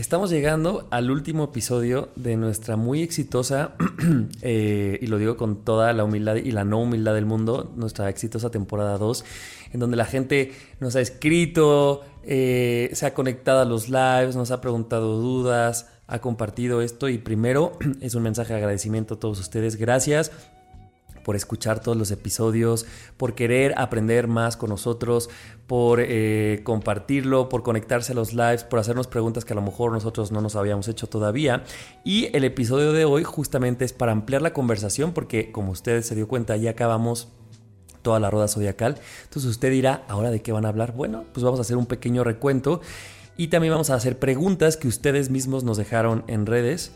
Estamos llegando al último episodio de nuestra muy exitosa, eh, y lo digo con toda la humildad y la no humildad del mundo, nuestra exitosa temporada 2, en donde la gente nos ha escrito, eh, se ha conectado a los lives, nos ha preguntado dudas, ha compartido esto y primero es un mensaje de agradecimiento a todos ustedes. Gracias por escuchar todos los episodios, por querer aprender más con nosotros, por eh, compartirlo, por conectarse a los lives, por hacernos preguntas que a lo mejor nosotros no nos habíamos hecho todavía. Y el episodio de hoy justamente es para ampliar la conversación porque como ustedes se dio cuenta ya acabamos toda la rueda zodiacal. Entonces usted dirá, ¿ahora de qué van a hablar? Bueno, pues vamos a hacer un pequeño recuento y también vamos a hacer preguntas que ustedes mismos nos dejaron en redes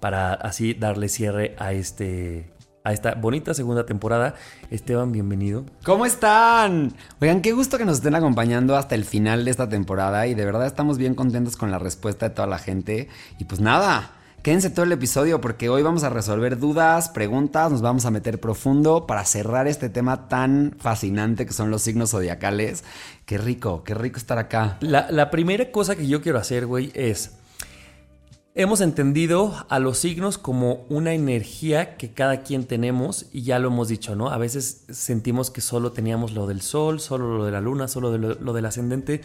para así darle cierre a este a esta bonita segunda temporada. Esteban, bienvenido. ¿Cómo están? Oigan, qué gusto que nos estén acompañando hasta el final de esta temporada y de verdad estamos bien contentos con la respuesta de toda la gente. Y pues nada, quédense todo el episodio porque hoy vamos a resolver dudas, preguntas, nos vamos a meter profundo para cerrar este tema tan fascinante que son los signos zodiacales. Qué rico, qué rico estar acá. La, la primera cosa que yo quiero hacer, güey, es... Hemos entendido a los signos como una energía que cada quien tenemos y ya lo hemos dicho, ¿no? A veces sentimos que solo teníamos lo del sol, solo lo de la luna, solo lo, lo del ascendente.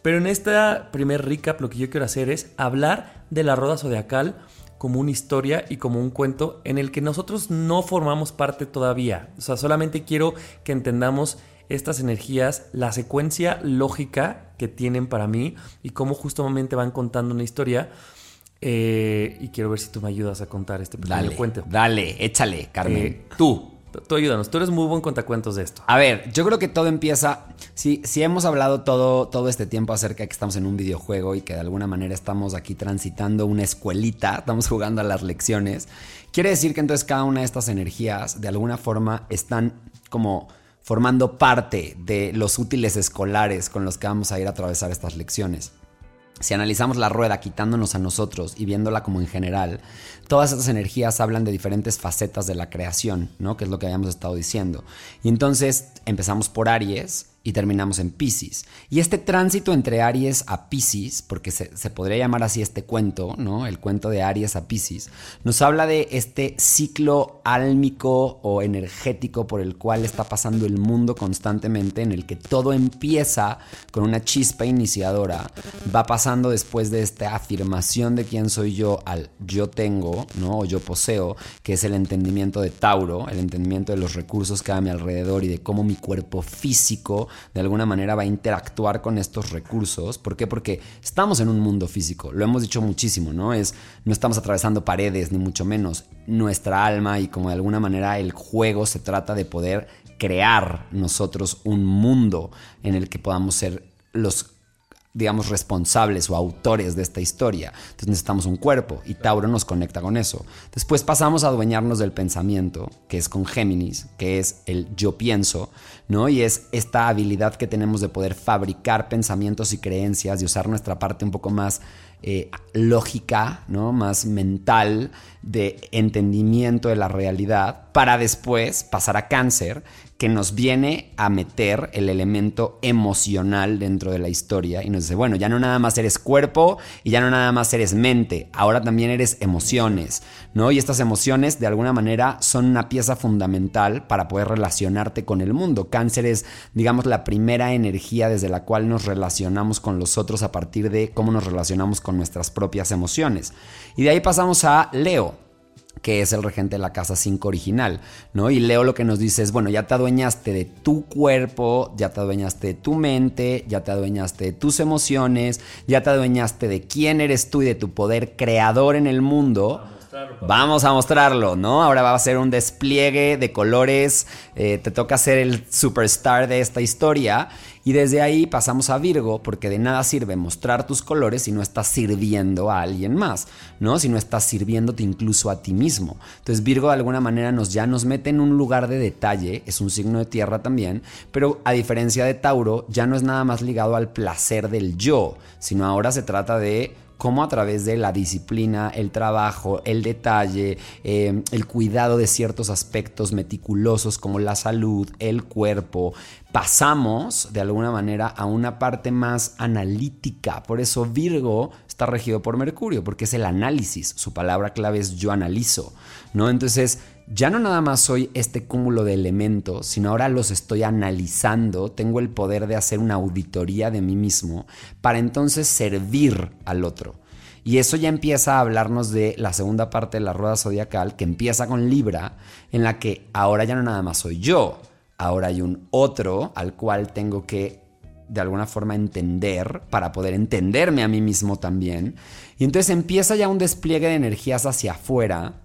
Pero en esta primer recap lo que yo quiero hacer es hablar de la rueda zodiacal como una historia y como un cuento en el que nosotros no formamos parte todavía. O sea, solamente quiero que entendamos estas energías, la secuencia lógica que tienen para mí y cómo justamente van contando una historia. Eh, y quiero ver si tú me ayudas a contar este pequeño Dale, cuento. dale, échale, Carmen. Eh, tú, tú ayúdanos. Tú eres muy buen contacuentos de esto. A ver, yo creo que todo empieza. Si, si hemos hablado todo, todo este tiempo acerca de que estamos en un videojuego y que de alguna manera estamos aquí transitando una escuelita, estamos jugando a las lecciones, quiere decir que entonces cada una de estas energías de alguna forma están como formando parte de los útiles escolares con los que vamos a ir a atravesar estas lecciones. Si analizamos la rueda quitándonos a nosotros y viéndola como en general, todas estas energías hablan de diferentes facetas de la creación, ¿no? Que es lo que habíamos estado diciendo. Y entonces empezamos por Aries y terminamos en Pisces. Y este tránsito entre Aries a Pisces, porque se, podría llamar así este cuento, ¿no? El cuento de Aries a Pisces, nos habla de este ciclo álmico o energético por el cual está pasando el mundo constantemente, en el que todo empieza con una chispa iniciadora, va pasando después de esta afirmación de quién soy yo al yo tengo, ¿no? O yo poseo, que es el entendimiento de Tauro, el entendimiento de los recursos que hay a mi alrededor y de cómo mi cuerpo físico de alguna manera va a interactuar con estos recursos. ¿Por qué? Porque estamos en un mundo físico, lo hemos dicho muchísimo, ¿no? Es, no estamos atravesando paredes, ni mucho menos. Nuestra alma y como de alguna manera el juego se trata de poder crear nosotros un mundo en el que podamos ser los digamos, responsables o autores de esta historia. Entonces necesitamos un cuerpo y Tauro nos conecta con eso. Después pasamos a adueñarnos del pensamiento, que es con Géminis, que es el yo pienso, ¿no? Y es esta habilidad que tenemos de poder fabricar pensamientos y creencias y usar nuestra parte un poco más eh, lógica, ¿no? Más mental, de entendimiento de la realidad, para después pasar a cáncer, que nos viene a meter el elemento emocional dentro de la historia y nos dice, bueno, ya no nada más eres cuerpo y ya no nada más eres mente, ahora también eres emociones, ¿no? Y estas emociones de alguna manera son una pieza fundamental para poder relacionarte con el mundo. Cáncer es, digamos, la primera energía desde la cual nos relacionamos con los otros a partir de cómo nos relacionamos con nuestras propias emociones. Y de ahí pasamos a Leo que es el regente de la casa 5 original, ¿no? Y Leo lo que nos dice es, bueno, ya te adueñaste de tu cuerpo, ya te adueñaste de tu mente, ya te adueñaste de tus emociones, ya te adueñaste de quién eres tú y de tu poder creador en el mundo. Vamos a mostrarlo, ¿no? Ahora va a ser un despliegue de colores, eh, te toca ser el superstar de esta historia y desde ahí pasamos a Virgo porque de nada sirve mostrar tus colores si no estás sirviendo a alguien más, ¿no? Si no estás sirviéndote incluso a ti mismo. Entonces Virgo de alguna manera nos ya nos mete en un lugar de detalle, es un signo de tierra también, pero a diferencia de Tauro ya no es nada más ligado al placer del yo, sino ahora se trata de cómo a través de la disciplina, el trabajo, el detalle, em, el cuidado de ciertos aspectos meticulosos como la salud, el cuerpo, pasamos de alguna manera a una parte más analítica. Por eso Virgo está regido por Mercurio, porque es el análisis. Su palabra clave es yo analizo, ¿no? Entonces, ya no nada más soy este cúmulo de elementos, sino ahora los estoy analizando, tengo el poder de hacer una auditoría de mí mismo para entonces servir al otro. Y eso ya empieza a hablarnos de la segunda parte de la rueda zodiacal, que empieza con Libra, en la que ahora ya no nada más soy yo, ahora hay un otro al cual tengo que de alguna forma entender para poder entenderme a mí mismo también. Y entonces empieza ya un despliegue de energías hacia afuera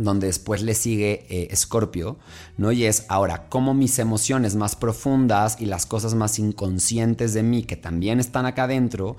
donde después le sigue Escorpio, ¿no? Y es ahora cómo mis emociones más profundas y las cosas más inconscientes de mí, que también están acá adentro,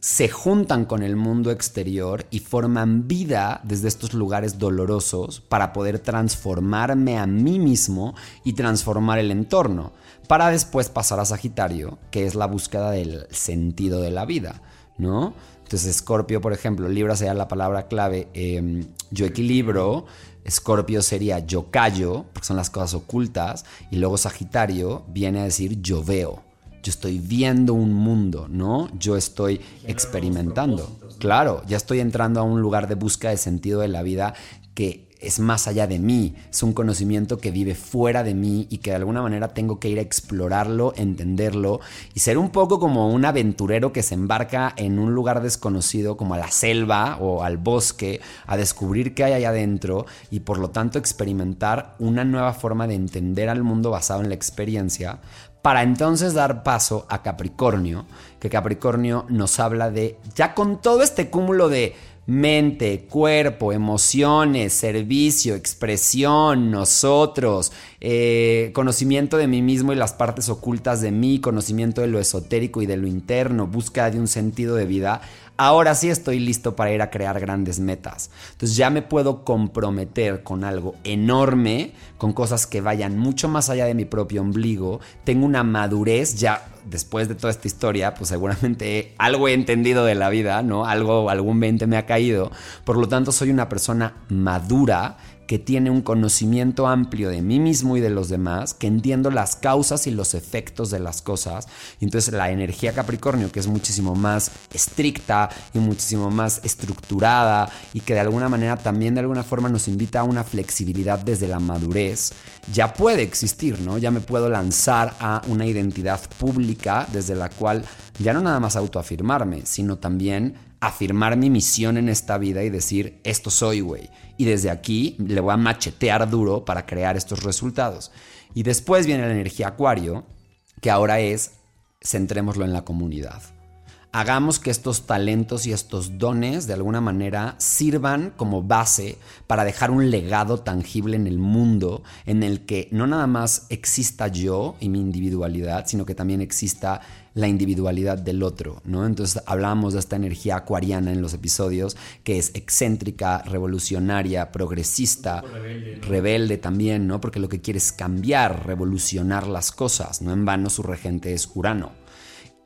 se juntan con el mundo exterior y forman vida desde estos lugares dolorosos para poder transformarme a mí mismo y transformar el entorno, para después pasar a Sagitario, que es la búsqueda del sentido de la vida, ¿no? Entonces, Escorpio, por ejemplo, Libra sería la palabra clave, em, yo equilibro, Escorpio sería yo callo, porque son las cosas ocultas, y luego Sagitario viene a decir yo veo. Yo estoy viendo un mundo, ¿no? Yo estoy experimentando. Claro, ya estoy entrando a un lugar de búsqueda de sentido de la vida que es más allá de mí, es un conocimiento que vive fuera de mí y que de alguna manera tengo que ir a explorarlo, entenderlo y ser un poco como un aventurero que se embarca en un lugar desconocido como a la selva o al bosque a descubrir qué hay allá adentro y por lo tanto experimentar una nueva forma de entender al mundo basado en la experiencia para entonces dar paso a Capricornio, que Capricornio nos habla de, ya con todo este cúmulo de mente, cuerpo, emociones, servicio, expresión, nosotros, eh, conocimiento de mí mismo y las partes ocultas de mí, conocimiento de lo esotérico y de lo interno, búsqueda de un sentido de vida, ahora sí estoy listo para ir a crear grandes metas. Entonces ya me puedo comprometer con algo enorme, con cosas que vayan mucho más allá de mi propio ombligo. Tengo una madurez ya después de toda esta historia, pues seguramente algo he entendido de la vida, ¿no? Algo, algún 20 me ha caído. Por lo tanto, soy una persona madura que tiene un conocimiento amplio de mí mismo y de los demás, que entiendo las causas y los efectos de las cosas. Y entonces la energía Capricornio, que es muchísimo más estricta y muchísimo más estructurada y que de alguna manera también de alguna forma nos invita a una flexibilidad desde la madurez, ya puede existir, ¿no? Ya me puedo lanzar a una identidad pública desde la cual ya no nada más autoafirmarme, sino también afirmar mi misión en esta vida y decir, esto soy, güey. Y desde aquí le voy a machetear duro para crear estos resultados. Y después viene la energía acuario, que ahora es, centrémoslo en la comunidad hagamos que estos talentos y estos dones de alguna manera sirvan como base para dejar un legado tangible en el mundo en el que no nada más exista yo y mi individualidad, sino que también exista la individualidad del otro, ¿no? Entonces hablábamos de esta energía acuariana en los episodios, que es excéntrica, revolucionaria, progresista, rebelde, rebelde, también, ¿no? Porque lo que quiere es cambiar, revolucionar las cosas, no en vano su regente es Urano.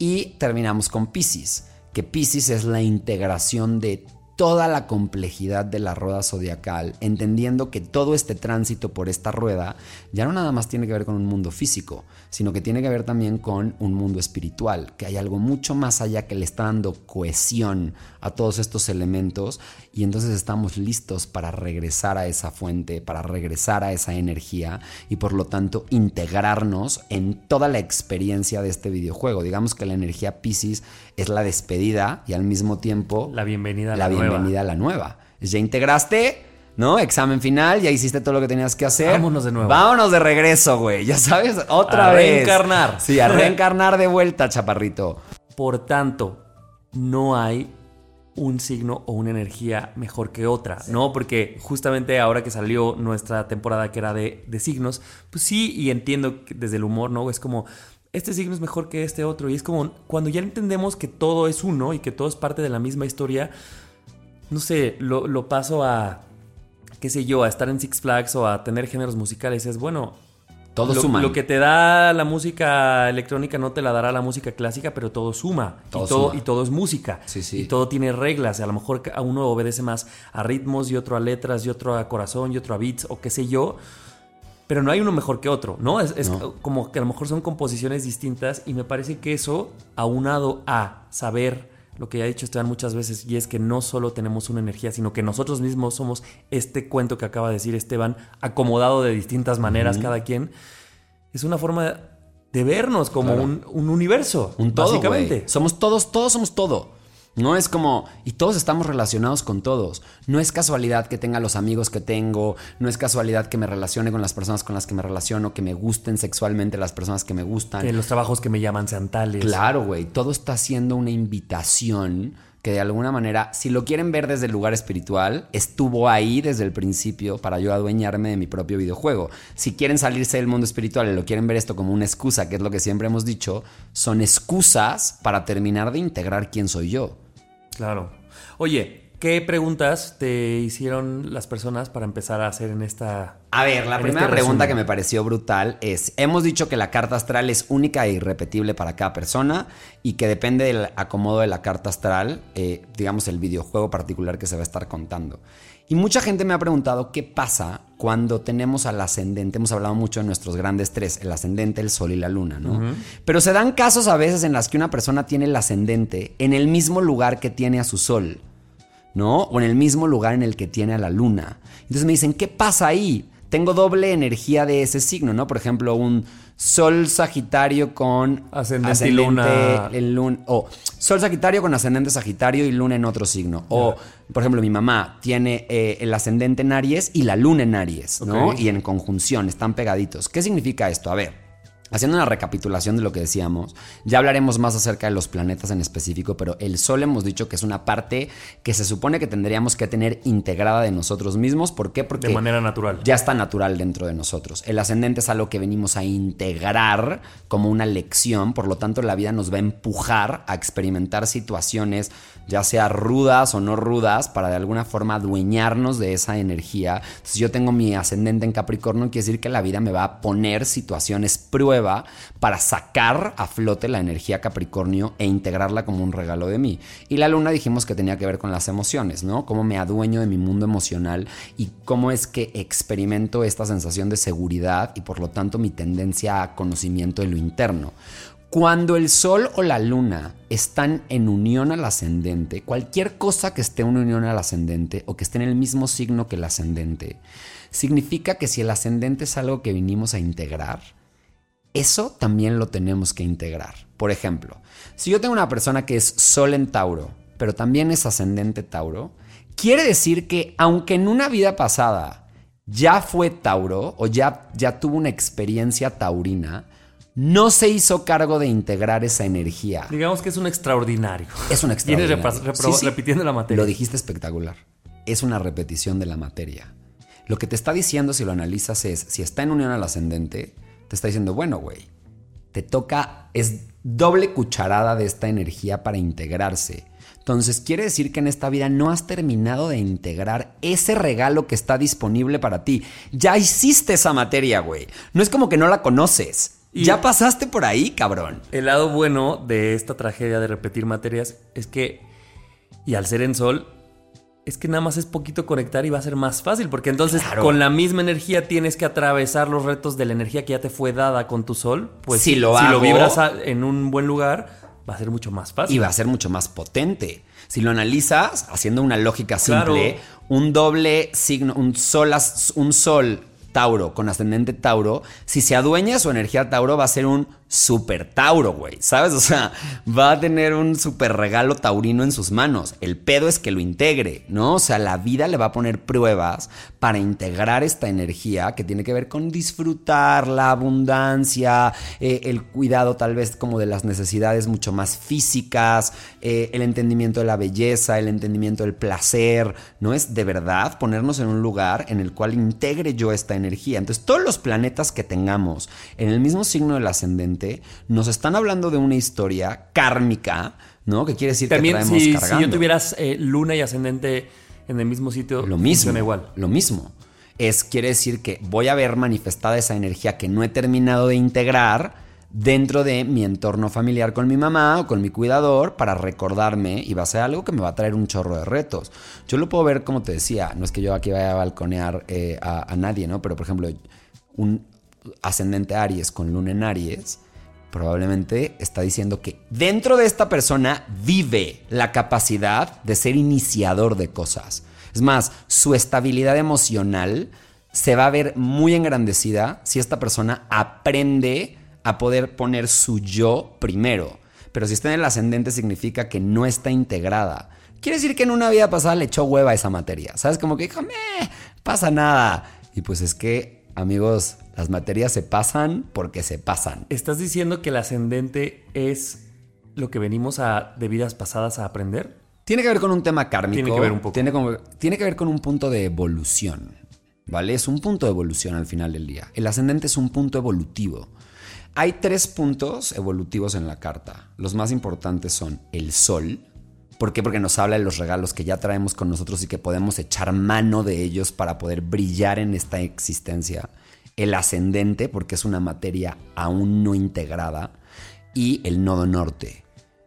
Y terminamos con Pisces, que Pisces es la integración de toda la complejidad de la rueda zodiacal, entendiendo que todo este tránsito por esta rueda ya no nada más tiene que ver con un mundo físico, sino que tiene que ver también con un mundo espiritual, que hay algo mucho más allá que le está dando cohesión a todos estos elementos y entonces estamos listos para regresar a esa fuente, para regresar a esa energía y por lo tanto integrarnos en toda la experiencia de este videojuego. Digamos que la energía Pisces es la despedida y al mismo tiempo la bienvenida a la, la bienvenida a la nueva. Ya integraste, ¿no? Examen final, ya hiciste todo lo que tenías que hacer. Vámonos de nuevo. Vámonos de regreso, güey. Ya sabes, otra a vez. Reencarnar. Sí, a reencarnar de vuelta, chaparrito. Por tanto, no hay un signo o una energía mejor que otra, ¿no? Porque justamente ahora que salió nuestra temporada que era de, de signos, pues sí, y entiendo que desde el humor, ¿no? Es como, este signo es mejor que este otro. Y es como cuando ya entendemos que todo es uno y que todo es parte de la misma historia, no sé, lo, lo paso a, qué sé yo, a estar en Six Flags o a tener géneros musicales. Es bueno. Todo lo, suma. Lo que te da la música electrónica no te la dará la música clásica, pero todo suma. Todo y, todo, suma. y todo es música. Sí, sí. Y todo tiene reglas. A lo mejor a uno obedece más a ritmos y otro a letras y otro a corazón y otro a beats o qué sé yo. Pero no hay uno mejor que otro, ¿no? Es, es No. como que a lo mejor son composiciones distintas y me parece que eso, aunado a saber lo que ya ha dicho Esteban muchas veces, y es que no solo tenemos una energía, sino que nosotros mismos somos este cuento que acaba de decir Esteban, acomodado de distintas maneras cada quien, es una forma de vernos como Claro. un, un universo, Un todo, básicamente. Somos todos, todos somos todo. No es como, y todos estamos relacionados con todos. No es casualidad que tenga los amigos que tengo, no es casualidad que me relacione con las personas con las que me relaciono, que me gusten sexualmente las personas que me gustan. Que los trabajos que me llaman sean tales. Claro, güey, todo está siendo una invitación que de alguna manera, si lo quieren ver desde el lugar espiritual, estuvo ahí desde el principio para yo adueñarme de mi propio videojuego. Si quieren salirse del mundo espiritual y lo quieren ver esto como una excusa, que es lo que siempre hemos dicho, son excusas para terminar de integrar quién soy yo. Claro. Oye, ¿qué preguntas te hicieron las personas para empezar a hacer en esta... A ver, la primera este pregunta que me pareció brutal es, hemos dicho que la carta astral es única e irrepetible para cada persona y que depende del acomodo de la carta astral, eh, digamos el videojuego particular que se va a estar contando. Y mucha gente me ha preguntado qué pasa cuando tenemos al ascendente, hemos hablado mucho de nuestros grandes tres, el ascendente, el sol y la luna, ¿no? Pero se dan casos a veces en las que una persona tiene el ascendente en el mismo lugar que tiene a su sol. ¿no? O en el mismo lugar en el que tiene a la luna. Entonces me dicen, ¿qué pasa ahí? Tengo doble energía de ese signo, ¿no? Por ejemplo, un Sol Sagitario con Ascendente y luna. en o Sol Sagitario con ascendente Sagitario y luna en otro signo. O, por ejemplo, mi mamá tiene eh, el ascendente en Aries y la luna en Aries, ¿no? Y en conjunción, están pegaditos. ¿Qué significa esto? A ver. Haciendo una recapitulación de lo que decíamos, ya hablaremos más acerca de los planetas en específico, pero el Sol hemos dicho que es una parte que se supone que tendríamos que tener integrada de nosotros mismos. ¿Por qué? Porque De manera natural. ya está natural dentro de nosotros. El ascendente es algo que venimos a integrar como una lección, por lo tanto la vida nos va a empujar a experimentar situaciones, ya sea rudas o no rudas, para de alguna forma adueñarnos de esa energía. Entonces yo tengo mi ascendente en Capricornio, quiere decir que la vida me va a poner situaciones para sacar a flote la energía Capricornio e integrarla como un regalo de mí. Y la luna dijimos que tenía que ver con las emociones, ¿no? Cómo me adueño de mi mundo emocional y cómo es que experimento esta sensación de seguridad y por lo tanto mi tendencia a conocimiento de lo interno. Cuando el sol o la luna están en unión al ascendente, cualquier cosa que esté en unión al ascendente o que esté en el mismo signo que el ascendente, significa que si el ascendente es algo que vinimos a integrar, eso también lo tenemos que integrar. Por ejemplo, si yo tengo una persona que es sol en Tauro, pero también es ascendente Tauro, quiere decir que aunque en una vida pasada ya fue Tauro o ya, ya tuvo una experiencia taurina, no se hizo cargo de integrar esa energía. Digamos que es un extraordinario. Es un Vienes extraordinario. repas- repro- repitiendo la materia. Lo dijiste espectacular. Es una repetición de la materia. Lo que te está diciendo, si lo analizas, es si está en unión al ascendente, te está diciendo, bueno, güey, te toca, es doble cucharada de esta energía para integrarse. Entonces quiere decir que en esta vida no has terminado de integrar ese regalo que está disponible para ti. Ya hiciste esa materia, güey. No es como que no la conoces. ya pasaste por ahí, cabrón. El lado bueno de esta tragedia de repetir materias es que, y al ser en sol, es que nada más es poquito conectar y va a ser más fácil, porque entonces con la misma energía tienes que atravesar los retos de la energía que ya te fue dada con tu sol. Pues si lo, si lo vibras en un buen lugar, va a ser mucho más fácil. Y va a ser mucho más potente. Si lo analizas, haciendo una lógica simple, un doble signo, un sol, un sol Tauro con ascendente Tauro, si se adueña su energía Tauro, va a ser un super Tauro, güey. ¿Sabes? O sea, va a tener un super regalo taurino en sus manos. El pedo es que lo integre, ¿no? O sea, la vida le va a poner pruebas para integrar esta energía que tiene que ver con disfrutar la abundancia, eh, el cuidado tal vez como de las necesidades mucho más físicas, eh, el entendimiento de la belleza, el entendimiento del placer, ¿no? Es de verdad ponernos en un lugar en el cual integre yo esta energía. Entonces, todos los planetas que tengamos en el mismo signo del ascendente, nos están hablando de una historia kármica, ¿no? Que quiere decir que traemos si, cargando. si yo tuvieras eh, luna y ascendente en el mismo sitio, lo mismo, igual. Lo mismo. Es, quiere decir que voy a ver manifestada esa energía que no he terminado de integrar dentro de mi entorno familiar con mi mamá o con mi cuidador para recordarme y va a ser algo que me va a traer un chorro de retos. Yo lo puedo ver como te decía, no es que yo aquí vaya a balconear eh, a, a, nadie, ¿no? Pero por ejemplo, un ascendente Aries con luna en Aries probablemente está diciendo que dentro de esta persona vive la capacidad de ser iniciador de cosas. Es más, su estabilidad emocional se va a ver muy engrandecida si esta persona aprende a poder poner su yo primero. Pero si está en el ascendente significa que no está integrada. Quiere decir que en una vida pasada le echó hueva a esa materia. ¿Sabes? Como que dijo, pasa nada. Y pues es que, amigos, las materias se pasan porque se pasan. ¿Estás diciendo que el ascendente es lo que venimos a, de vidas pasadas a aprender? Tiene que ver con un tema kármico. Tiene que ver un poco. Tiene, tiene que ver con un punto de evolución. ¿Vale? Es un punto de evolución al final del día. El ascendente es un punto evolutivo. Hay tres puntos evolutivos en la carta. Los más importantes son el sol. ¿Por qué? Porque nos habla de los regalos que ya traemos con nosotros y que podemos echar mano de ellos para poder brillar en esta existencia el ascendente, porque es una materia aún no integrada, y el nodo norte,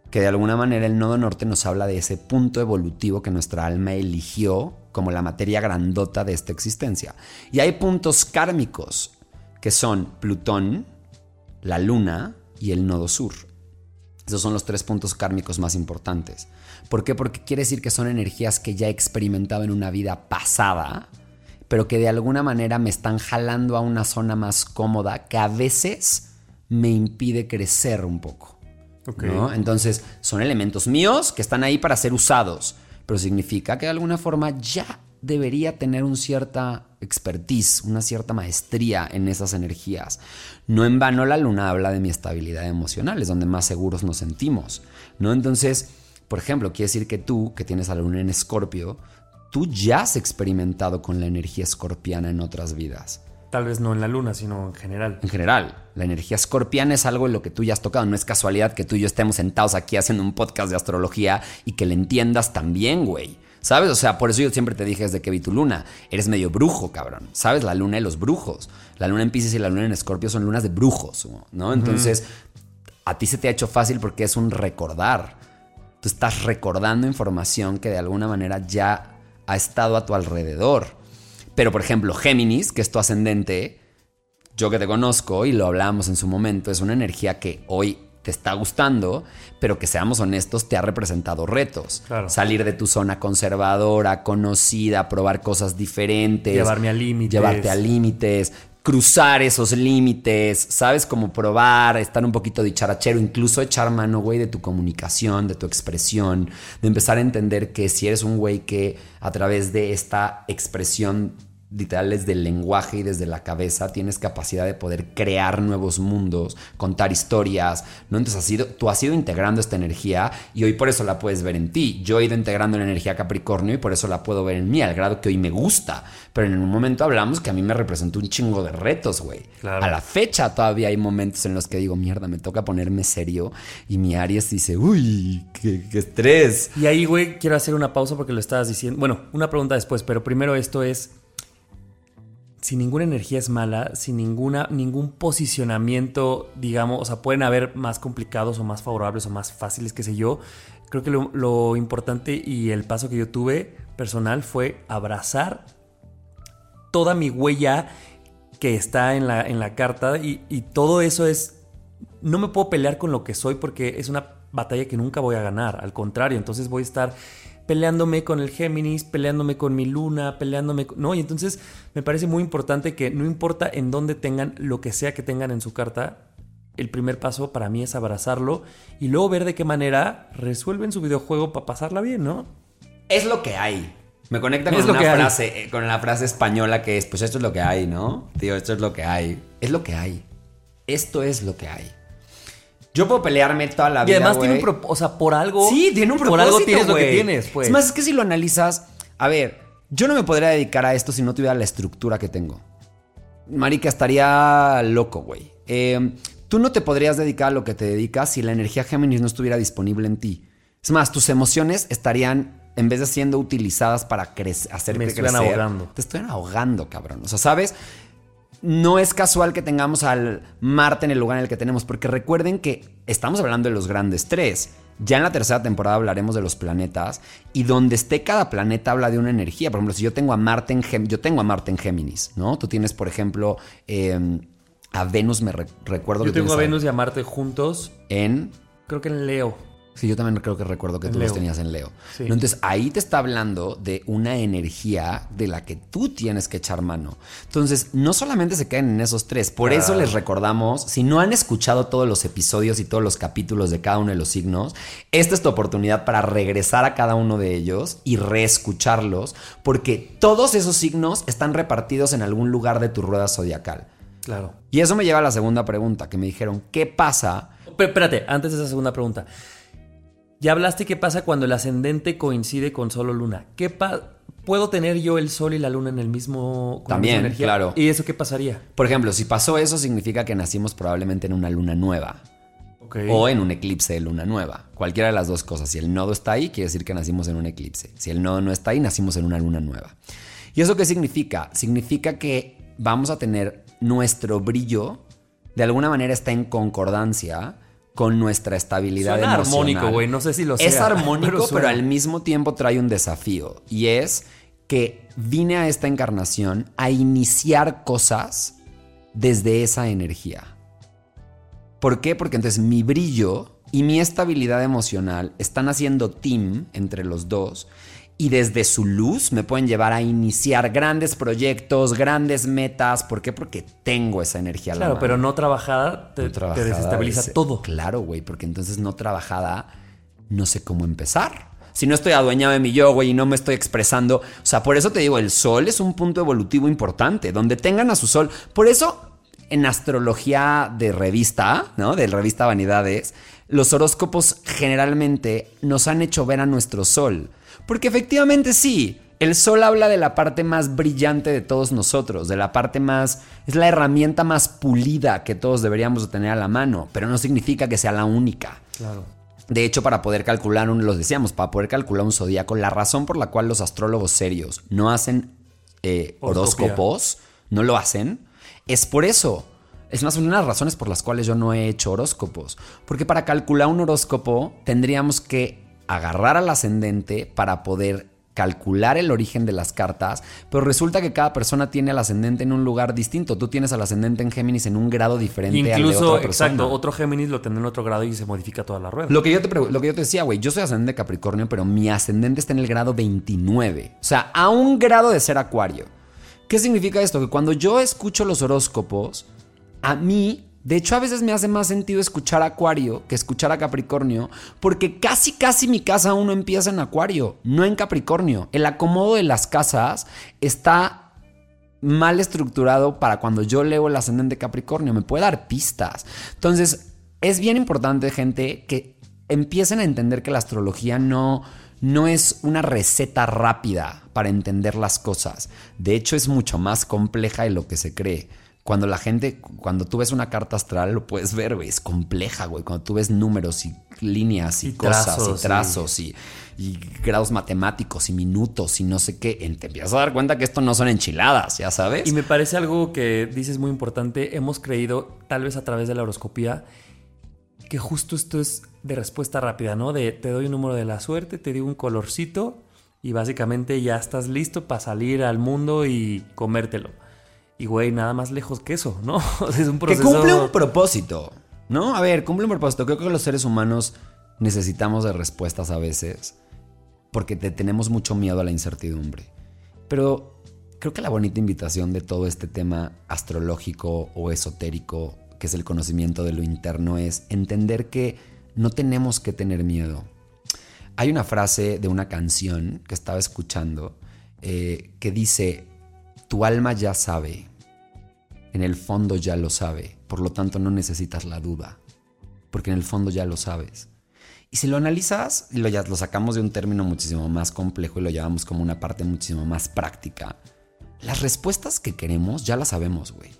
que de alguna manera el nodo norte nos habla de ese punto evolutivo que nuestra alma eligió como la materia grandota de esta existencia. Y hay puntos kármicos, que son Plutón, la luna y el nodo sur. Esos son los tres puntos kármicos más importantes. ¿Por qué? Porque quiere decir que son energías que ya he experimentado en una vida pasada pero que de alguna manera me están jalando a una zona más cómoda que a veces me impide crecer un poco. Entonces, son elementos míos que están ahí para ser usados, pero significa que de alguna forma ya debería tener una cierta expertise, una cierta maestría en esas energías. No en vano la luna habla de mi estabilidad emocional, es donde más seguros nos sentimos, ¿no? Entonces, por ejemplo, quiere decir que tú, que tienes a la luna en escorpio, tú ya has experimentado con la energía escorpiana en otras vidas. Tal vez no en la luna, sino en general. En general, la energía escorpiana es algo en lo que tú ya has tocado. No es casualidad que tú y yo estemos sentados aquí haciendo un podcast de astrología y que le entiendas también, güey. ¿Sabes? O sea, por eso yo siempre te dije desde que vi tu luna, eres medio brujo, cabrón. ¿Sabes? La luna de los brujos. La luna en Pisces y la luna en Escorpio son lunas de brujos, ¿no? Entonces, a ti se te ha hecho fácil porque es un recordar. Tú estás recordando información que de alguna manera ya ha estado a tu alrededor. Pero, por ejemplo, Géminis, que es tu ascendente, yo que te conozco y lo hablamos en su momento, es una energía que hoy te está gustando, pero que seamos honestos, te ha representado retos. Salir de tu zona conservadora, conocida, probar cosas diferentes. Llevarme a límites. Llevarte a límites, cruzar esos límites, ¿sabes? Como probar, estar un poquito dicharachero, incluso echar mano, güey, de tu comunicación, de tu expresión, de empezar a entender que si eres un güey que a través de esta expresión literal desde el lenguaje y desde la cabeza tienes capacidad de poder crear nuevos mundos, contar historias, ¿no? Entonces has ido, tú has ido integrando esta energía y hoy por eso la puedes ver en ti. Yo he ido integrando la energía Capricornio y por eso la puedo ver en mí, al grado que hoy me gusta. Pero en un momento hablamos que a mí me representó un chingo de retos, güey. A la fecha todavía hay momentos en los que digo, mierda, me toca ponerme serio y mi Aries dice, uy, qué, qué estrés. Y ahí, güey, quiero hacer una pausa porque lo estabas diciendo. Bueno, una pregunta después, pero primero esto es si ninguna energía es mala, sin ninguna, ningún posicionamiento, digamos, o sea, pueden haber más complicados o más favorables o más fáciles, qué sé yo. Creo que lo, importante y el paso que yo tuve personal fue abrazar toda mi huella que está en la, en la carta y, y todo eso es... No me puedo pelear con lo que soy porque es una batalla que nunca voy a ganar, al contrario, entonces voy a estar peleándome con el Géminis, peleándome con mi luna, peleándome con... No, y entonces me parece muy importante que no importa en dónde tengan lo que sea que tengan en su carta, el primer paso para mí es abrazarlo y luego ver de qué manera resuelven su videojuego para pasarla bien, ¿no? Es lo que hay. Me conecta con una frase, eh, con la frase española que es, pues esto es lo que hay, ¿no? Tío, esto es lo que hay. Es lo que hay. Esto es lo que hay. Yo puedo pelearme toda la vida. Y además tiene un propósito. O sea, por algo. Sí, tiene un propósito. Por algo tienes lo que tienes, pues. Es más, es que si lo analizas. A ver, yo no me podría dedicar a esto si no tuviera la estructura que tengo. Marica, estaría loco, güey. Eh, tú no te podrías dedicar a lo que te dedicas si la energía Géminis no estuviera disponible en ti. Es más, tus emociones estarían, en vez de siendo utilizadas para crecer, hacerte me crecer. ahogando. Te estoy ahogando, cabrón. O sea, ¿sabes? No es casual que tengamos al Marte en el lugar en el que tenemos, porque recuerden que estamos hablando de los grandes tres. Ya en la tercera temporada hablaremos de los planetas y donde esté cada planeta habla de una energía. Por ejemplo, si yo tengo a Marte en, yo tengo a Marte en Géminis, ¿no? Tú tienes, por ejemplo, em, a Venus, me recuerdo yo tengo a Venus y a Marte juntos en... Creo que en Leo. Sí, yo también creo que recuerdo que tú los tenías en Leo. Entonces ahí te está hablando de una energía de la que tú tienes que echar mano. Entonces, no solamente se caen en esos tres, por eso les recordamos, si no han escuchado todos los episodios y todos los capítulos de cada uno de los signos, esta es tu oportunidad para regresar a cada uno de ellos y reescucharlos, porque todos esos signos están repartidos en algún lugar de tu rueda zodiacal. Claro. Y eso me lleva a la segunda pregunta, que me dijeron, ¿qué pasa? Pero espérate, antes de esa segunda pregunta. Ya hablaste qué pasa cuando el ascendente coincide con solo luna. ¿Qué ¿Puedo tener yo el sol y la luna en el mismo También, claro. ¿Y eso qué pasaría? Por ejemplo, si pasó eso, significa que nacimos probablemente en una luna nueva. O en un eclipse de luna nueva. Cualquiera de las dos cosas. Si el nodo está ahí, quiere decir que nacimos en un eclipse. Si el nodo no está ahí, nacimos en una luna nueva. ¿Y eso qué significa? Significa que vamos a tener nuestro brillo, de alguna manera está en concordancia con nuestra estabilidad Suena armónico, güey. No sé si lo sé. Es armónico, pero, al mismo tiempo trae un desafío. Y es que vine a esta encarnación a iniciar cosas desde esa energía. ¿Por qué? Porque entonces mi brillo y mi estabilidad emocional están haciendo team entre los dos y desde su luz me pueden llevar a iniciar grandes proyectos, grandes metas. ¿Por qué? Porque tengo esa energía. Claro, pero no trabajada te, desestabiliza todo. Claro, güey, porque entonces no trabajada no sé cómo empezar. Si no estoy adueñado de mi yo, güey, y no me estoy expresando. O sea, por eso te digo, el sol es un punto evolutivo importante, donde tengan a su sol. Por eso, en astrología de revista, ¿no? De revista Vanidades, los horóscopos generalmente nos han hecho ver a nuestro sol. Porque efectivamente sí, el sol habla de la parte más brillante de todos nosotros, de la parte más... es la herramienta más pulida que todos deberíamos tener a la mano, pero no significa que sea la única. Claro. De hecho, para poder calcular, un, los decíamos, para poder calcular un zodíaco, la razón por la cual los astrólogos serios no hacen eh, horóscopos, no lo hacen, es por eso. Es más, una de las razones por las cuales yo no he hecho horóscopos. Porque para calcular un horóscopo tendríamos que agarrar al ascendente para poder calcular el origen de las cartas, pero resulta que cada persona tiene al ascendente en un lugar distinto. Tú tienes al ascendente en Géminis en un grado diferente Incluso, al de otra persona. exacto, otro Géminis lo tendrá en otro grado y se modifica toda la rueda. Lo que yo te, lo que yo te decía, güey, yo soy ascendente Capricornio, pero mi ascendente está en el grado 29. O sea, a un grado de ser Acuario. ¿Qué significa esto? Que cuando yo escucho los horóscopos, a mí de hecho, a veces me hace más sentido escuchar a Acuario que escuchar a Capricornio, porque casi, casi mi casa uno empieza en Acuario, no en Capricornio. El acomodo de las casas está mal estructurado para cuando yo leo el ascendente Capricornio, me puede dar pistas. Entonces, es bien importante, gente, que empiecen a entender que la astrología no, no es una receta rápida para entender las cosas. De hecho, es mucho más compleja de lo que se cree. Cuando la gente, cuando tú ves una carta astral, lo puedes ver, güey, es compleja, güey. Cuando tú ves números y líneas y, cosas y trazos y, grados matemáticos y minutos y no sé qué, te empiezas a dar cuenta que esto no son enchiladas, ya sabes. Y me parece algo que dices muy importante. Hemos creído, tal vez a través de la horoscopía, que justo esto es de respuesta rápida, ¿no? De te doy un número de la suerte, te digo un colorcito y básicamente ya estás listo para salir al mundo y comértelo. Y güey, nada más lejos que eso, ¿no? es un proceso. Que cumple un propósito, ¿no? A ver, cumple un propósito. Creo que los seres humanos necesitamos de respuestas a veces porque te tenemos mucho miedo a la incertidumbre. Pero creo que la bonita invitación de todo este tema astrológico o esotérico, que es el conocimiento de lo interno, es entender que no tenemos que tener miedo. Hay una frase de una canción que estaba escuchando eh, que dice, tu alma ya sabe, en el fondo ya lo sabe, por lo tanto no necesitas la duda, porque en el fondo ya lo sabes. Y si lo analizas y lo, ya, lo sacamos de un término muchísimo más complejo y lo llevamos como una parte muchísimo más práctica, las respuestas que queremos ya las sabemos, güey.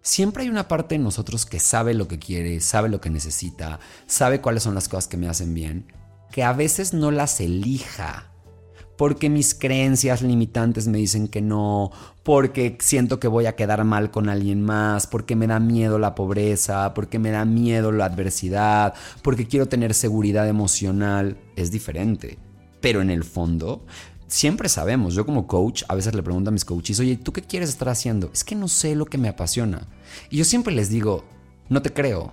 Siempre hay una parte de nosotros que sabe lo que quiere, sabe lo que necesita, sabe cuáles son las cosas que me hacen bien, que a veces no las elija porque mis creencias limitantes me dicen que no, porque siento que voy a quedar mal con alguien más, porque me da miedo la pobreza, porque me da miedo la adversidad, porque quiero tener seguridad emocional, es diferente. Pero en el fondo, siempre sabemos, yo como coach a veces le pregunto a mis coaches, oye, ¿tú qué quieres estar haciendo? Es que no sé lo que me apasiona. Y yo siempre les digo, no te creo.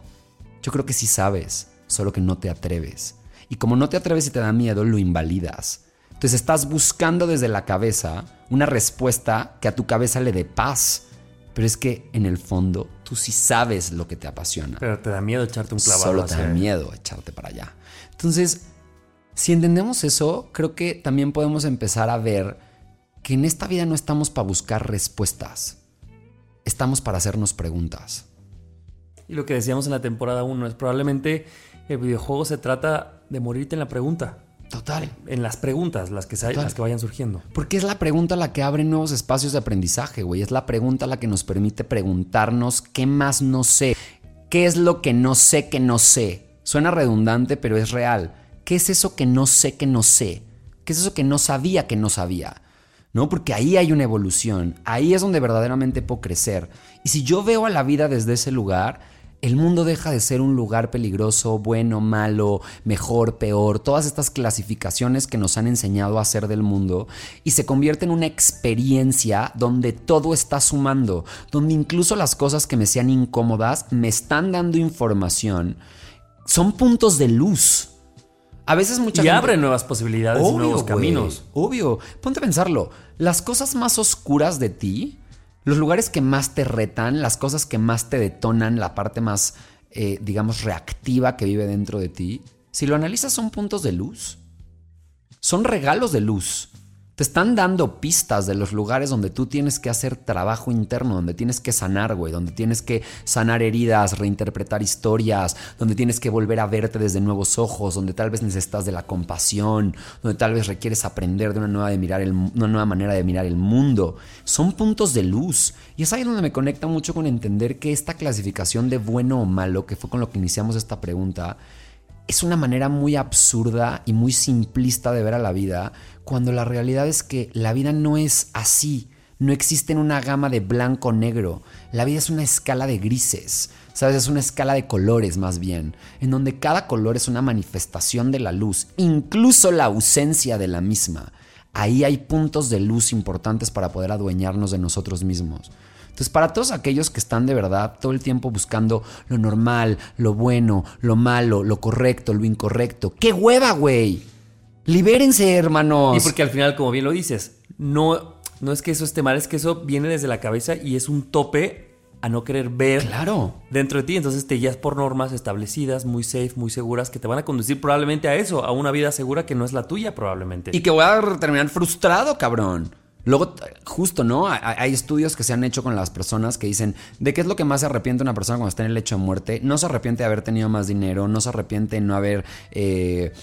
Yo creo que sí sabes, solo que no te atreves. Y como no te atreves y te da miedo, lo invalidas. Entonces estás buscando desde la cabeza una respuesta que a tu cabeza le dé paz. Pero es que en el fondo tú sí sabes lo que te apasiona. Pero te da miedo echarte un clavado. Solo te da miedo echarte para allá. Entonces, si entendemos eso, creo que también podemos empezar a ver que en esta vida no estamos para buscar respuestas. Estamos para hacernos preguntas. Y lo que decíamos en la temporada 1 es probablemente el videojuego se trata de morirte en la pregunta. Total. En las preguntas, las que, las que vayan surgiendo. Porque es la pregunta la que abre nuevos espacios de aprendizaje, güey. Es la pregunta la que nos permite preguntarnos qué más no sé. ¿Qué es lo que no sé que no sé? Suena redundante, pero es real. ¿Qué es eso que no sé que no sé? ¿Qué es eso que no sabía que no sabía? ¿No? Porque ahí hay una evolución. Ahí es donde verdaderamente puedo crecer. Y si yo veo a la vida desde ese lugar, el mundo deja de ser un lugar peligroso, bueno, malo, mejor, peor, todas estas clasificaciones que nos han enseñado a hacer del mundo y se convierte en una experiencia donde todo está sumando, donde incluso las cosas que me sean incómodas me están dando información. Son puntos de luz. A veces mucha y abre nuevas posibilidades y nuevos caminos. obvio. Ponte a pensarlo. Las cosas más oscuras de ti los lugares que más te retan, las cosas que más te detonan, la parte más, eh, digamos, reactiva que vive dentro de ti, si lo analizas son puntos de luz. Son regalos de luz. Te están dando pistas de los lugares donde tú tienes que hacer trabajo interno, donde tienes que sanar, güey, donde tienes que sanar heridas, reinterpretar historias, donde tienes que volver a verte desde nuevos ojos, donde tal vez necesitas de la compasión, donde tal vez requieres aprender de una nueva, de mirar el, una nueva manera de mirar el mundo. Son puntos de luz. Y es ahí donde me conecta mucho con entender que esta clasificación de bueno o malo, que fue con lo que iniciamos esta pregunta, es una manera muy absurda y muy simplista de ver a la vida, cuando la realidad es que la vida no es así. No existe en una gama de blanco-negro. La vida es una escala de grises. ¿Sabes? Es una escala de colores más bien, en donde cada color es una manifestación de la luz, incluso la ausencia de la misma. Ahí hay puntos de luz importantes para poder adueñarnos de nosotros mismos. Entonces, para todos aquellos que están de verdad todo el tiempo buscando lo normal, lo bueno, lo malo, lo correcto, lo incorrecto, ¡qué hueva, güey! Libérense, hermanos. Y porque al final, como bien lo dices, no, no es que eso esté mal, es que eso viene desde la cabeza y es un tope a no querer ver claro. dentro de ti. Entonces te guías por normas establecidas, muy safe, muy seguras, que te van a conducir probablemente a eso, a una vida segura que no es la tuya probablemente. Y que voy a terminar frustrado, cabrón. Luego, justo, ¿no? Hay estudios que se han hecho con las personas que dicen, ¿de qué es lo que más se arrepiente una persona cuando está en el lecho de muerte? No se arrepiente de haber tenido más dinero, no se arrepiente de no haber, eh,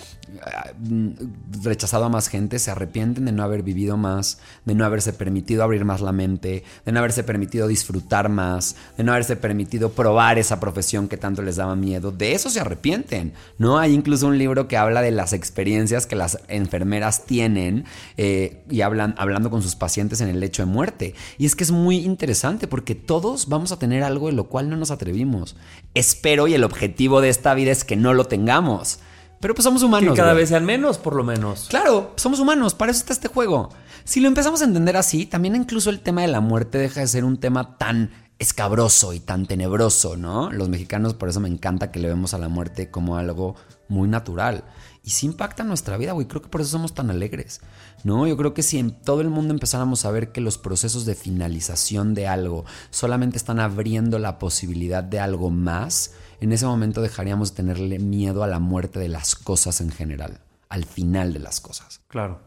rechazado a más gente, se arrepienten de no haber vivido más, de no haberse permitido abrir más la mente, de no haberse permitido disfrutar más, de no haberse permitido probar esa profesión que tanto les daba miedo. De eso se arrepienten, ¿no? Hay incluso un libro que habla de las experiencias que las enfermeras tienen eh, y hablan, hablando con sus pacientes en el lecho de muerte. Y es que es muy interesante porque todos vamos a tener algo de lo cual no nos atrevimos. Espero y el objetivo de esta vida es que no lo tengamos. Pero pues somos humanos. Que cada vez sean menos, por lo menos. Claro, somos humanos, para eso está este juego. Si lo empezamos a entender así, también incluso el tema de la muerte deja de ser un tema tan escabroso y tan tenebroso, ¿no? Los mexicanos, por eso me encanta que le vemos a la muerte como algo muy natural. Y sí impacta nuestra vida, güey. Creo que por eso somos tan alegres, ¿no? Yo creo que si en todo el mundo empezáramos a ver que los procesos de finalización de algo solamente están abriendo la posibilidad de algo más, en ese momento dejaríamos de tenerle miedo a la muerte de las cosas en general, al final de las cosas. Claro.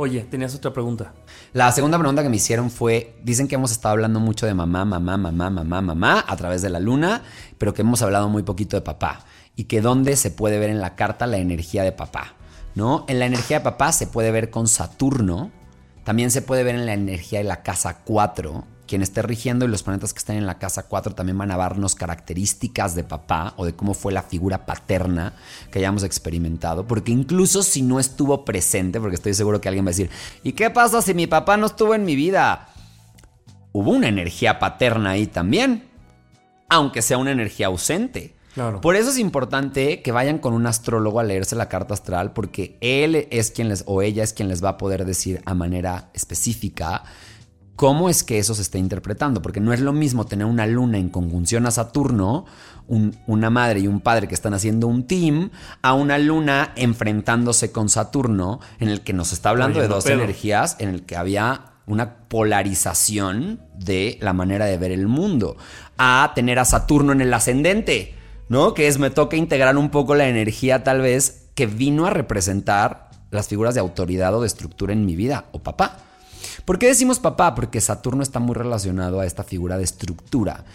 Oye, tenías otra pregunta. La segunda pregunta que me hicieron fue, dicen que hemos estado hablando mucho de mamá, mamá, mamá, mamá, mamá a través de la luna, pero que hemos hablado muy poquito de papá y que dónde se puede ver en la carta la energía de papá, ¿no? En la energía de papá se puede ver con Saturno, también se puede ver en la energía de la casa 4, quien esté rigiendo y los planetas que están en la casa 4 también van a darnos características de papá o de cómo fue la figura paterna que hayamos experimentado. Porque incluso si no estuvo presente, porque estoy seguro que alguien va a decir, ¿y qué pasa si mi papá no estuvo en mi vida? Hubo una energía paterna ahí también, aunque sea una energía ausente. Claro. Por eso es importante que vayan con un astrólogo a leerse la carta astral, porque él es quien les, o ella es quien les va a poder decir a manera específica cómo es que eso se está interpretando, porque no es lo mismo tener una luna en conjunción a Saturno, una madre y un padre que están haciendo un team, a una luna enfrentándose con Saturno, en el que nos está hablando de dos energías, en el que había una polarización de la manera de ver el mundo, a tener a Saturno en el ascendente, ¿no? Que es, me toca integrar un poco la energía tal vez que vino a representar las figuras de autoridad o de estructura en mi vida, o papá. ¿Por qué decimos papá? Porque Saturno está muy relacionado a esta figura de estructura.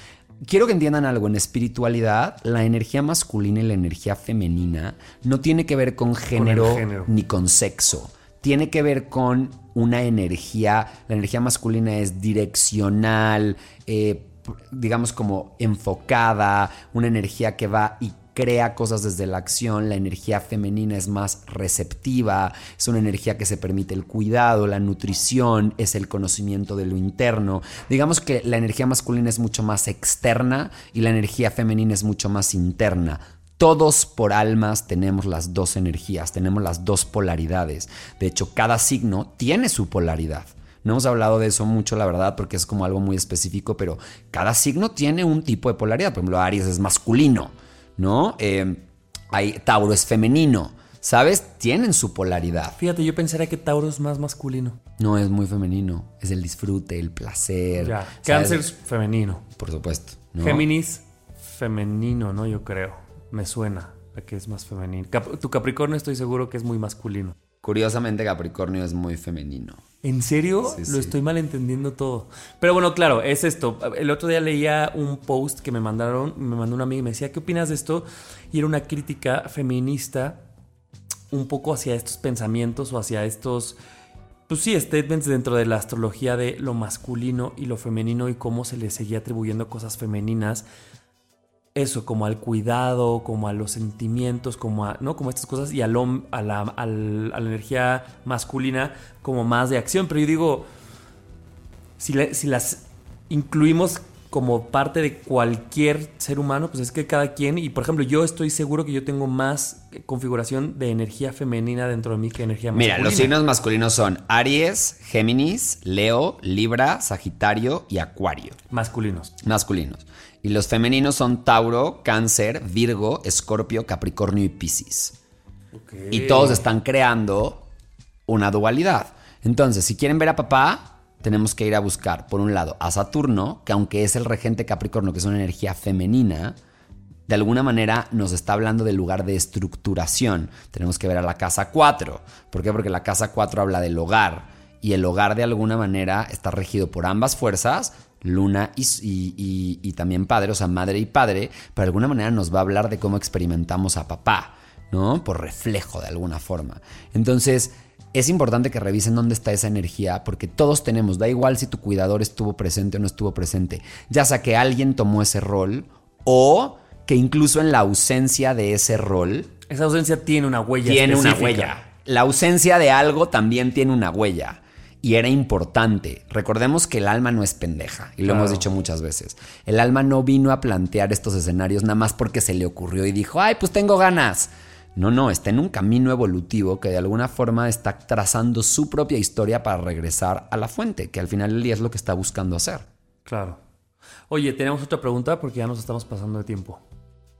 Quiero que entiendan algo, en espiritualidad la energía masculina y la energía femenina no tiene que ver con género, ni con sexo. Tiene que ver con una energía, la energía masculina es direccional, eh, digamos como enfocada, una energía que va y crea cosas desde la acción, la energía femenina es más receptiva, es una energía que se permite el cuidado, la nutrición, es el conocimiento de lo interno. Digamos que la energía masculina es mucho más externa y la energía femenina es mucho más interna. Todos por almas tenemos las dos energías, tenemos las dos polaridades. De hecho, cada signo tiene su polaridad. No hemos hablado de eso mucho, la verdad, porque es como algo muy específico, pero cada signo tiene un tipo de polaridad. Por ejemplo, Aries es masculino, ¿no? Eh, hay, Tauro es femenino. ¿Sabes? Tienen su polaridad. Fíjate, yo pensaría que Tauro es más masculino. No, es muy femenino. Es el disfrute, el placer. Ya. Cáncer es femenino. Por supuesto. Géminis, femenino, ¿no? Yo creo. Me suena a que es más femenino. tu Capricornio estoy seguro que es muy masculino. Curiosamente, Capricornio es muy femenino. ¿En serio? Lo estoy malentendiendo todo. Pero bueno, claro, es esto. El otro día leía un post que me mandaron, me mandó una amiga y me decía, ¿qué opinas de esto? Y era una crítica feminista un poco hacia estos pensamientos o hacia estos, pues sí, statements dentro de la astrología de lo masculino y lo femenino y cómo se le seguía atribuyendo cosas femeninas eso, como al cuidado, como a los sentimientos, como a, ¿no? Como estas cosas, y al, a, la, a la energía masculina como más de acción. Pero yo digo, si, si las incluimos como parte de cualquier ser humano, pues es que cada quien, y por ejemplo, yo estoy seguro que yo tengo más configuración de energía femenina dentro de mí que energía masculina. Mira, los signos masculinos son Aries, Géminis, Leo, Libra, Sagitario y Acuario. Masculinos. Masculinos. Y los femeninos son Tauro, Cáncer, Virgo, Escorpio, Capricornio y Piscis. Y todos están creando una dualidad. Entonces, si quieren ver a papá, tenemos que ir a buscar, por un lado, a Saturno, que aunque es el regente Capricornio, que es una energía femenina, de alguna manera nos está hablando del lugar de estructuración. Tenemos que ver a la casa 4. ¿Por qué? Porque la casa 4 habla del hogar. Y el hogar de alguna manera está regido por ambas fuerzas, luna y, también padre, o sea, madre y padre, pero de alguna manera nos va a hablar de cómo experimentamos a papá. ¿no? Por reflejo de alguna forma. Entonces, es importante que revisen dónde está esa energía, porque todos tenemos, da igual si tu cuidador estuvo presente o no estuvo presente, ya sea que alguien tomó ese rol o que incluso en la ausencia de ese rol... Esa ausencia tiene una huella. Tiene una huella. La ausencia de algo también tiene una huella. Y era importante. Recordemos que el alma no es pendeja, y lo hemos dicho muchas veces. El alma no vino a plantear estos escenarios nada más porque se le ocurrió y dijo, ay, pues tengo ganas. No, no, está en un camino evolutivo que de alguna forma está trazando su propia historia para regresar a la fuente, que al final del día es lo que está buscando hacer. Claro. Oye, tenemos otra pregunta porque ya nos estamos pasando de tiempo.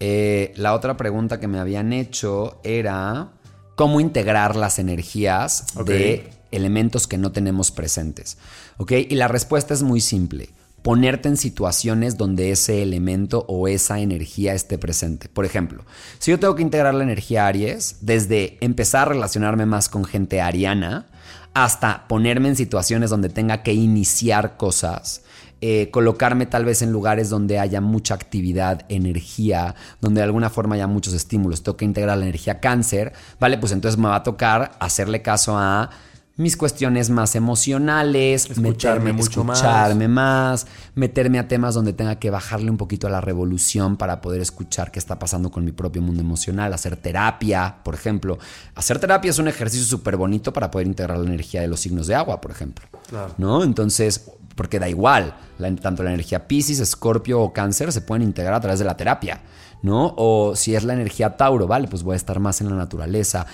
Eh, la otra pregunta que me habían hecho era cómo integrar las energías de elementos que no tenemos presentes. ¿Ok? Y la respuesta es muy simple. Ponerte en situaciones donde ese elemento o esa energía esté presente. Por ejemplo, si yo tengo que integrar la energía Aries, desde empezar a relacionarme más con gente ariana, hasta ponerme en situaciones donde tenga que iniciar cosas, eh, colocarme tal vez en lugares donde haya mucha actividad, energía, donde de alguna forma haya muchos estímulos. Tengo que integrar la energía cáncer, ¿vale? Pues entonces me va a tocar hacerle caso a mis cuestiones más emocionales, escucharme mucho escucharme más. meterme a temas donde tenga que bajarle un poquito a la revolución para poder escuchar qué está pasando con mi propio mundo emocional, hacer terapia, por ejemplo. Hacer terapia es un ejercicio súper bonito para poder integrar la energía de los signos de agua, por ejemplo. Claro. ¿No? Entonces, porque da igual, tanto la energía Pisces, Escorpio o Cáncer se pueden integrar a través de la terapia, ¿no? O si es la energía Tauro, vale, pues voy a estar más en la naturaleza.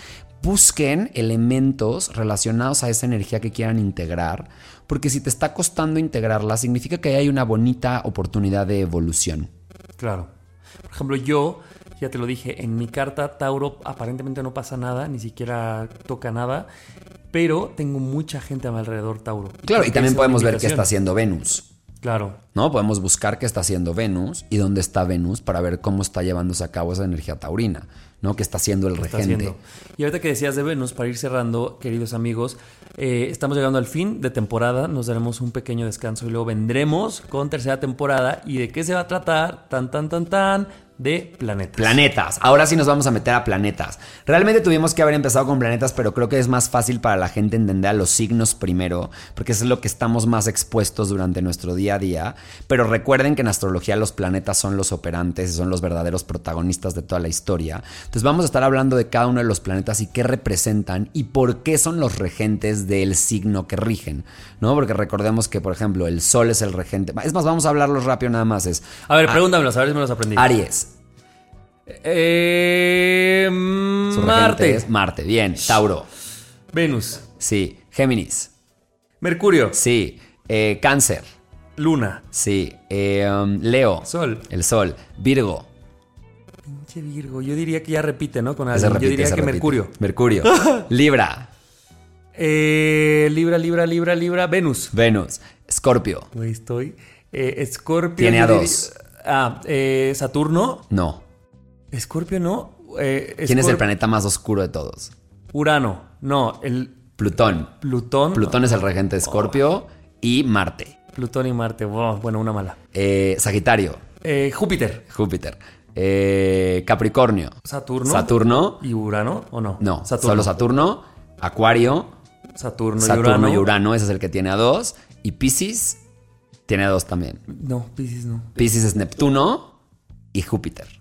Busquen elementos relacionados a esa energía que quieran integrar, porque si te está costando integrarla, significa que hay una bonita oportunidad de evolución. Claro. Por ejemplo, yo, ya te lo dije, en mi carta Tauro aparentemente no pasa nada, ni siquiera toca nada pero tengo mucha gente a mi alrededor, Tauro. Claro, y también podemos ver qué está haciendo Venus. Claro. ¿No? Podemos buscar qué está haciendo Venus y dónde está Venus para ver cómo está llevándose a cabo esa energía taurina, ¿no? ¿Qué está haciendo el regente? Y ahorita que decías de Venus, para ir cerrando, queridos amigos, eh, estamos llegando al fin de temporada, nos daremos un pequeño descanso y luego vendremos con tercera temporada. ¿Y de qué se va a tratar? Tan, tan, tan, tan de planetas. Planetas. Ahora sí nos vamos a meter a planetas. Realmente tuvimos que haber empezado con planetas, pero creo que es más fácil para la gente entender a los signos primero, porque eso es lo que estamos más expuestos durante nuestro día a día. Pero recuerden que en astrología los planetas son los operantes y son los verdaderos protagonistas de toda la historia. Entonces vamos a estar hablando de cada uno de los planetas y qué representan y por qué son los regentes del signo que rigen, ¿no? Porque recordemos que, por ejemplo, el Sol es el regente. Es más, vamos a hablarlos rápido nada más. Es, a ver, pregúntamelos, a ver si me los aprendí. Aries. Eh, Marte. Marte, bien. Tauro. Venus. Sí. Géminis. Mercurio. Sí. Eh, cáncer. Luna. Sí. Eh, um, Leo. Sol. El Sol. Virgo. Pinche Virgo. Yo diría que ya repite, ¿no? Con alguien. Yo diría que Mercurio. Mercurio. Libra. Eh, Libra, Libra, Libra, Libra. Venus. Venus. Escorpio. Ahí estoy. Escorpio. Tiene a dos. Ah, Saturno. No. Escorpio no. Eh, ¿Quién es el planeta más oscuro de todos? Urano. No, el. Plutón. Plutón. Plutón es el regente de Escorpio y Marte. Plutón y Marte. bueno, una mala. Eh, Sagitario. Eh, Júpiter. Júpiter. Capricornio. Saturno. Saturno. ¿Y Urano o no? No, solo Saturno. Acuario. Saturno, y Urano. y Urano, ese es el que tiene a dos. Y Pisces tiene a dos también. No, Pisces no. Pisces es Neptuno y Júpiter.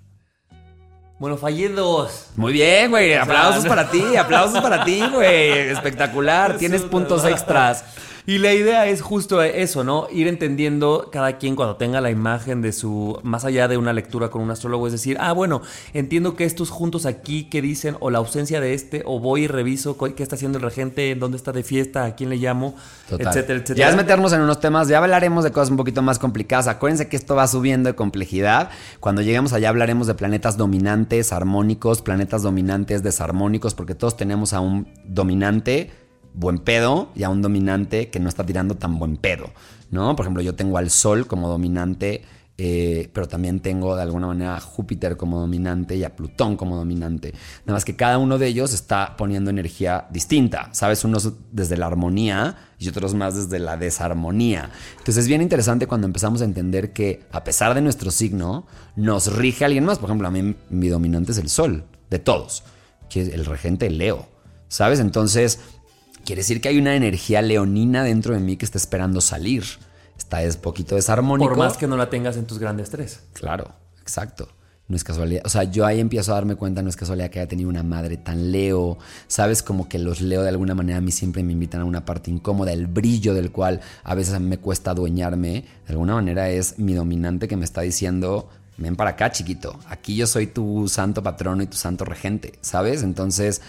Bueno, fallé dos. Muy bien, güey. Aplausos para ti, aplausos para ti, güey. Espectacular. Tienes puntos extras. Y la idea es justo eso, ¿no? Ir entendiendo cada quien cuando tenga la imagen de su, más allá de una lectura con un astrólogo, es decir, ah, bueno, entiendo que estos juntos aquí, ¿qué dicen? O la ausencia de este, o voy y reviso qué está haciendo el regente, dónde está de fiesta, a quién le llamo, etcétera, etcétera. Ya es meternos en unos temas, ya hablaremos de cosas un poquito más complicadas. Acuérdense que esto va subiendo de complejidad. Cuando lleguemos allá hablaremos de planetas dominantes, armónicos, planetas dominantes, desarmónicos, porque todos tenemos a un dominante buen pedo y a un dominante que no está tirando tan buen pedo, ¿no? Por ejemplo, yo tengo al Sol como dominante, eh, pero también tengo de alguna manera a Júpiter como dominante y a Plutón como dominante. Nada más que cada uno de ellos está poniendo energía distinta, ¿sabes? Unos desde la armonía y otros más desde la desarmonía. Entonces es bien interesante cuando empezamos a entender que a pesar de nuestro signo, nos rige alguien más. Por ejemplo, a mí mi dominante es el Sol, de todos. que es el regente Leo, ¿sabes? Entonces, quiere decir que hay una energía leonina dentro de mí que está esperando salir. Está es poquito desarmónico. Por más que no la tengas en tus grandes tres. Claro, exacto. No es casualidad. O sea, yo ahí empiezo a darme cuenta, no es casualidad que haya tenido una madre tan Leo. Sabes, como que los Leo de alguna manera a mí siempre me invitan a una parte incómoda, el brillo del cual a veces me cuesta adueñarme. De alguna manera es mi dominante que me está diciendo, ven para acá, chiquito. Aquí yo soy tu santo patrono y tu santo regente, ¿sabes? Entonces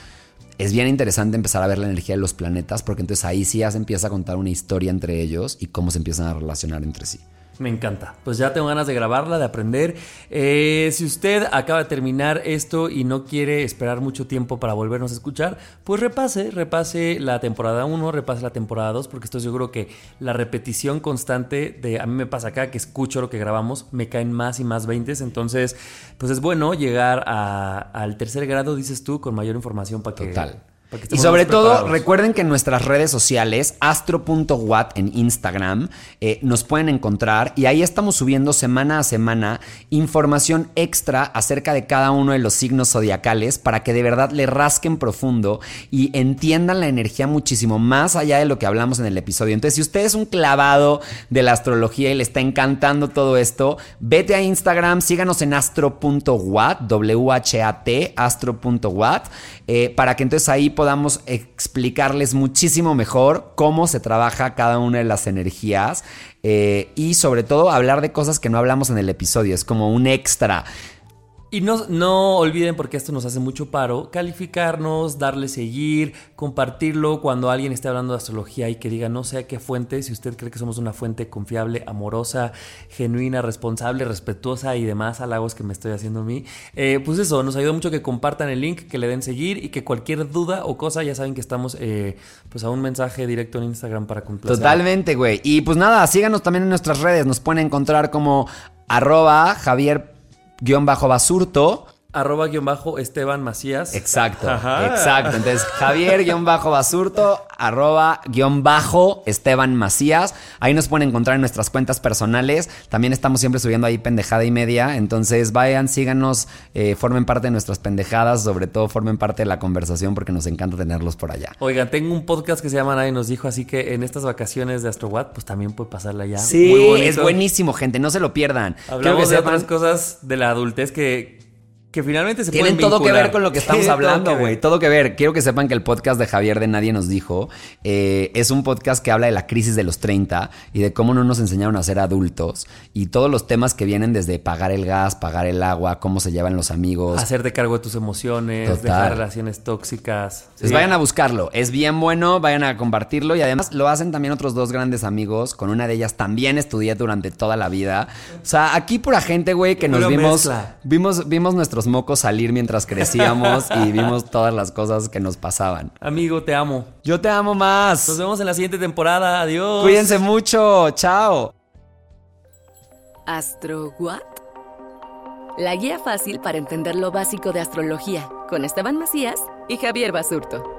es bien interesante empezar a ver la energía de los planetas porque entonces ahí sí ya se empieza a contar una historia entre ellos y cómo se empiezan a relacionar entre sí. Me encanta. Pues ya tengo ganas de grabarla, de aprender. Eh, si usted acaba de terminar esto y no quiere esperar mucho tiempo para volvernos a escuchar, pues repase, repase la temporada 1, repase la temporada 2, porque estoy seguro que la repetición constante de, a mí me pasa acá, que escucho lo que grabamos, me caen más y más 20. Entonces, pues es bueno llegar al tercer grado, dices tú, con mayor información para que... Total. Y sobre todo, recuerden que en nuestras redes sociales, astro.wat en Instagram, eh, nos pueden encontrar y ahí estamos subiendo semana a semana información extra acerca de cada uno de los signos zodiacales para que de verdad le rasquen profundo y entiendan la energía muchísimo más allá de lo que hablamos en el episodio. Entonces, si usted es un clavado de la astrología y le está encantando todo esto, vete a Instagram, síganos en astro.wat, W-H-A-T, astro.wat, eh, para que entonces ahí podamos explicarles muchísimo mejor cómo se trabaja cada una de las energías eh, y sobre todo hablar de cosas que no hablamos en el episodio. Es como un extra. Y no, no olviden, porque esto nos hace mucho paro, calificarnos, darle seguir, compartirlo cuando alguien esté hablando de astrología y que diga no sé a qué fuente, si usted cree que somos una fuente confiable, amorosa, genuina, responsable, respetuosa y demás halagos que me estoy haciendo a mí, eh, pues eso, nos ayuda mucho que compartan el link, que le den seguir y que cualquier duda o cosa, ya saben que estamos eh, pues a un mensaje directo en Instagram para complacer. Totalmente, güey. Y pues nada, síganos también en nuestras redes, nos pueden encontrar como arroba Javier guion bajo basurto. Arroba guion bajo Esteban Macías. Exacto, exacto. Entonces, Javier guion bajo basurto, arroba guion bajo Esteban Macías. Ahí nos pueden encontrar en nuestras cuentas personales. También estamos siempre subiendo ahí pendejada y media. Entonces, vayan, síganos, eh, formen parte de nuestras pendejadas, sobre todo formen parte de la conversación porque nos encanta tenerlos por allá. Oigan, tengo un podcast que se llama Nadie nos dijo, así que en estas vacaciones de AstroWatt, pues también puede pasarla ya. Sí, es buenísimo, gente, no se lo pierdan. Hablamos de otras cosas de la adultez que que finalmente se Tienen todo que ver con lo que estamos hablando, güey. Todo, que ver. Quiero que sepan que el podcast de Javier de Nadie nos dijo eh, es un podcast que habla de la crisis de los 30 y de cómo no nos enseñaron a ser adultos y todos los temas que vienen desde pagar el gas, pagar el agua, cómo se llevan los amigos. Hacerte cargo de tus emociones, dejar relaciones tóxicas. Pues vayan a buscarlo. Es bien bueno, vayan a compartirlo y además lo hacen también otros dos grandes amigos. Con una de ellas también estudié durante toda la vida. O sea, aquí pura gente, güey, que nos vimos, vimos, vimos nuestro mocos salir mientras crecíamos y vimos todas las cosas que nos pasaban. Amigo, te amo. Yo te amo más. Nos vemos en la siguiente temporada. Adiós. Cuídense mucho. Chao. ¿Astro What? La guía fácil para entender lo básico de astrología con Esteban Macías y Javier Basurto.